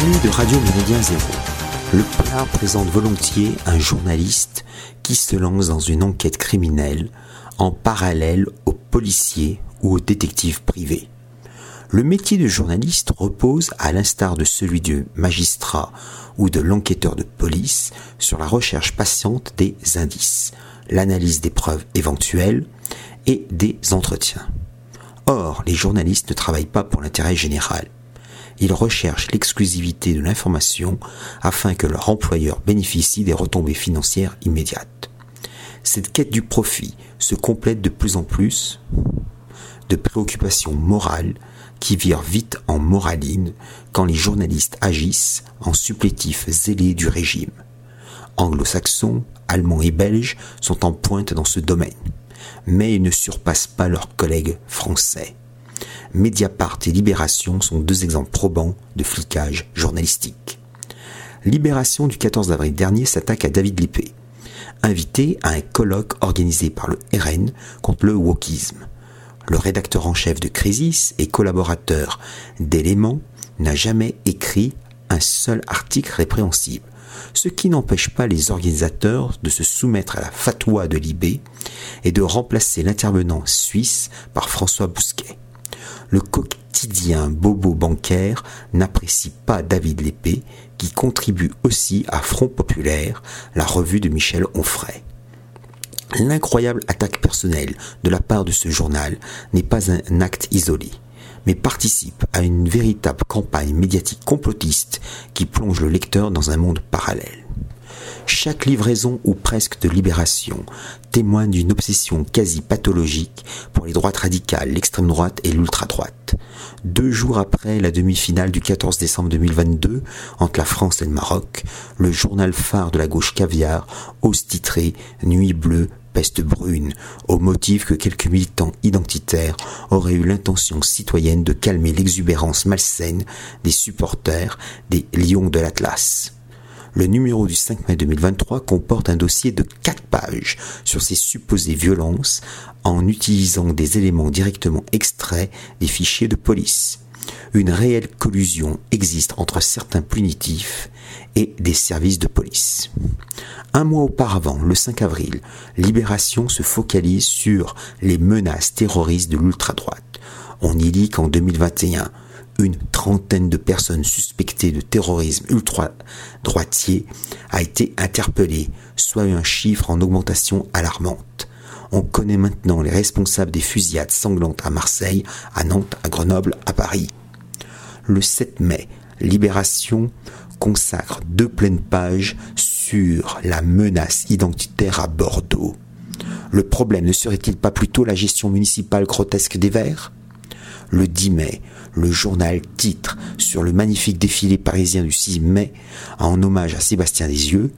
sur Radio Zéro. Le plat présente volontiers un journaliste qui se lance dans une enquête criminelle en parallèle aux policiers ou aux détectives privés. Le métier de journaliste repose, à l'instar de celui du magistrat ou de l'enquêteur de police, sur la recherche patiente des indices, l'analyse des preuves éventuelles et des entretiens. Or, les journalistes ne travaillent pas pour l'intérêt général. Ils recherchent l'exclusivité de l'information afin que leur employeur bénéficie des retombées financières immédiates. Cette quête du profit se complète de plus en plus de préoccupations morales qui virent vite en moraline quand les journalistes agissent en supplétifs zélés du régime. Anglo-saxons, allemands et belges sont en pointe dans ce domaine, mais ils ne surpassent pas leurs collègues français. Mediapart et Libération sont deux exemples probants de flicage journalistique. Libération du 14 avril dernier s'attaque à David Lippé, invité à un colloque organisé par le RN contre le wokisme. Le rédacteur en chef de Crisis et collaborateur d'Éléments n'a jamais écrit un seul article répréhensible, ce qui n'empêche pas les organisateurs de se soumettre à la fatwa de Libé et de remplacer l'intervenant suisse par François Bousquet. Le quotidien bobo bancaire n'apprécie pas David Lépée, qui contribue aussi à Front Populaire, la revue de Michel Onfray. L'incroyable attaque personnelle de la part de ce journal n'est pas un acte isolé, mais participe à une véritable campagne médiatique complotiste qui plonge le lecteur dans un monde parallèle. Chaque livraison ou presque de libération témoigne d'une obsession quasi pathologique pour les droites radicales, l'extrême droite et l'ultra-droite. Deux jours après la demi-finale du 14 décembre 2022 entre la France et le Maroc, le journal phare de la gauche caviar ose titrer Nuit bleue, peste brune, au motif que quelques militants identitaires auraient eu l'intention citoyenne de calmer l'exubérance malsaine des supporters des Lions de l'Atlas. Le numéro du 5 mai 2023 comporte un dossier de 4 pages sur ces supposées violences en utilisant des éléments directement extraits des fichiers de police. Une réelle collusion existe entre certains punitifs et des services de police. Un mois auparavant, le 5 avril, Libération se focalise sur les menaces terroristes de l'ultra-droite. On y lit qu'en 2021, une trentaine de personnes suspectées de terrorisme ultra-droitier a été interpellée, soit un chiffre en augmentation alarmante. On connaît maintenant les responsables des fusillades sanglantes à Marseille, à Nantes, à Grenoble, à Paris. Le 7 mai, Libération consacre deux pleines pages sur la menace identitaire à Bordeaux. Le problème ne serait-il pas plutôt la gestion municipale grotesque des Verts? Le 10 mai, le journal titre sur le magnifique défilé parisien du 6 mai en hommage à Sébastien Desieux.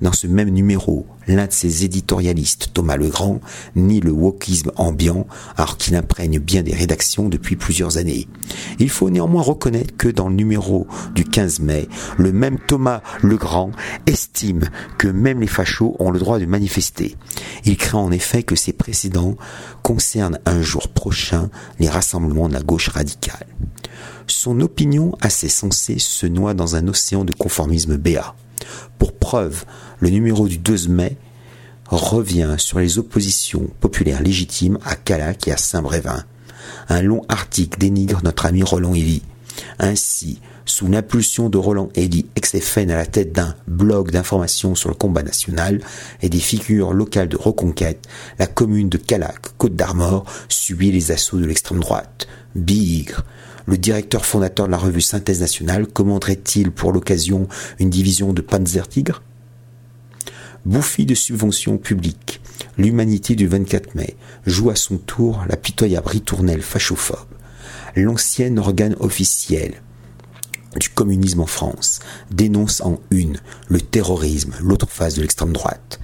Dans ce même numéro, l'un de ses éditorialistes, Thomas Legrand, nie le wokisme ambiant, alors qu'il imprègne bien des rédactions depuis plusieurs années. Il faut néanmoins reconnaître que dans le numéro du 15 mai, le même Thomas Legrand estime que même les fachos ont le droit de manifester. Il craint en effet que ces précédents concernent un jour prochain les rassemblements de la gauche radicale. Son opinion assez sensée se noie dans un océan de conformisme béat. Pour preuve, le numéro du 12 mai revient sur les oppositions populaires légitimes à Calac et à Saint-Brévin. Un long article dénigre notre ami Roland Elie. Ainsi, sous l'impulsion de Roland Elie, ex-FN à la tête d'un blog d'information sur le combat national et des figures locales de reconquête, la commune de Calac, Côte d'Armor, subit les assauts de l'extrême droite. Bigre, le directeur fondateur de la revue Synthèse nationale commanderait-il pour l'occasion une division de Panzer Tigre Bouffi de subventions publiques, l'humanité du 24 mai joue à son tour la pitoyable ritournelle fachophobe. L'ancien organe officiel du communisme en France dénonce en une le terrorisme, l'autre face de l'extrême droite.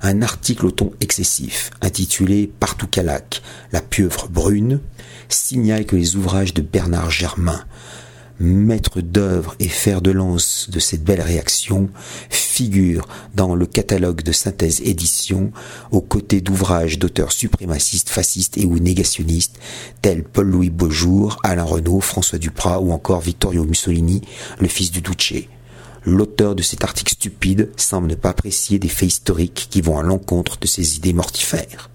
Un article au ton excessif, intitulé Partout Calac, la pieuvre brune, signale que les ouvrages de Bernard Germain, maître d'œuvre et fer de lance de cette belle réaction, figure dans le catalogue de synthèse édition aux côtés d'ouvrages d'auteurs suprémacistes, fascistes et ou négationnistes tels Paul-Louis Beaujour, Alain Renaud, François Duprat ou encore Vittorio Mussolini, le fils du Duce. L'auteur de cet article stupide semble ne pas apprécier des faits historiques qui vont à l'encontre de ses idées mortifères.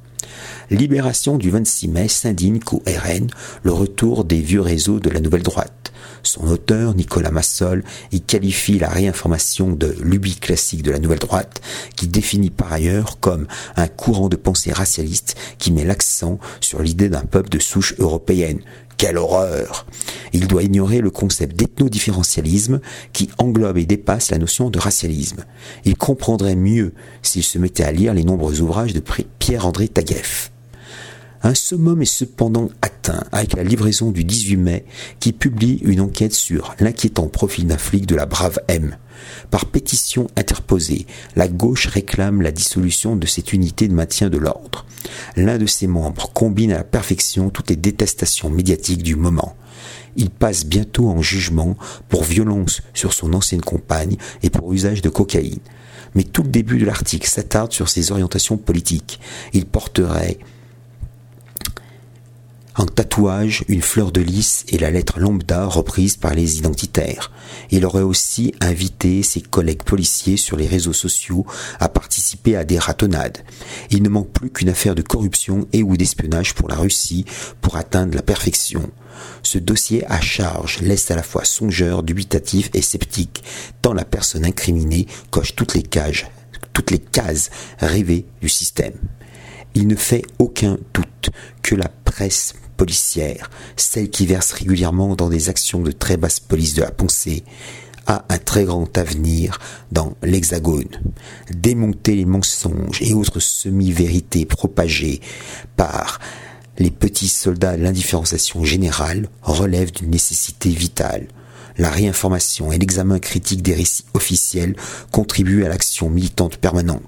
Libération du 26 mai s'indigne qu'au RN, le retour des vieux réseaux de la nouvelle droite. Son auteur, Nicolas Massol, y qualifie la réinformation de l'ubi classique de la nouvelle droite, qui définit par ailleurs comme un courant de pensée racialiste qui met l'accent sur l'idée d'un peuple de souche européenne. Quelle horreur Il doit ignorer le concept d'ethno-différentialisme qui englobe et dépasse la notion de racialisme. Il comprendrait mieux s'il se mettait à lire les nombreux ouvrages de Pierre-André Taguieff. Un summum est cependant atteint avec la livraison du 18 mai qui publie une enquête sur l'inquiétant profil d'un de la brave M. Par pétition interposée, la gauche réclame la dissolution de cette unité de maintien de l'ordre. L'un de ses membres combine à la perfection toutes les détestations médiatiques du moment. Il passe bientôt en jugement pour violence sur son ancienne compagne et pour usage de cocaïne. Mais tout le début de l'article s'attarde sur ses orientations politiques. Il porterait en tatouage, une fleur de lys et la lettre lambda reprise par les identitaires. Il aurait aussi invité ses collègues policiers sur les réseaux sociaux à participer à des ratonnades. Il ne manque plus qu'une affaire de corruption et ou d'espionnage pour la Russie pour atteindre la perfection. Ce dossier à charge laisse à la fois songeur, dubitatif et sceptique, tant la personne incriminée coche toutes les toutes les cases rêvées du système. Il ne fait aucun doute que la presse policière, celle qui verse régulièrement dans des actions de très basse police de la pensée, a un très grand avenir dans l'Hexagone. Démonter les mensonges et autres semi-vérités propagées par les petits soldats de l'indifférenciation générale relève d'une nécessité vitale. La réinformation et l'examen critique des récits officiels contribuent à l'action militante permanente.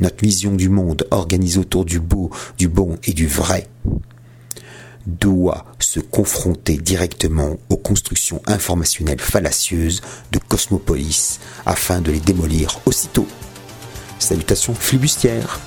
Notre vision du monde organisée autour du beau, du bon et du vrai doit se confronter directement aux constructions informationnelles fallacieuses de Cosmopolis afin de les démolir aussitôt. Salutations flibustières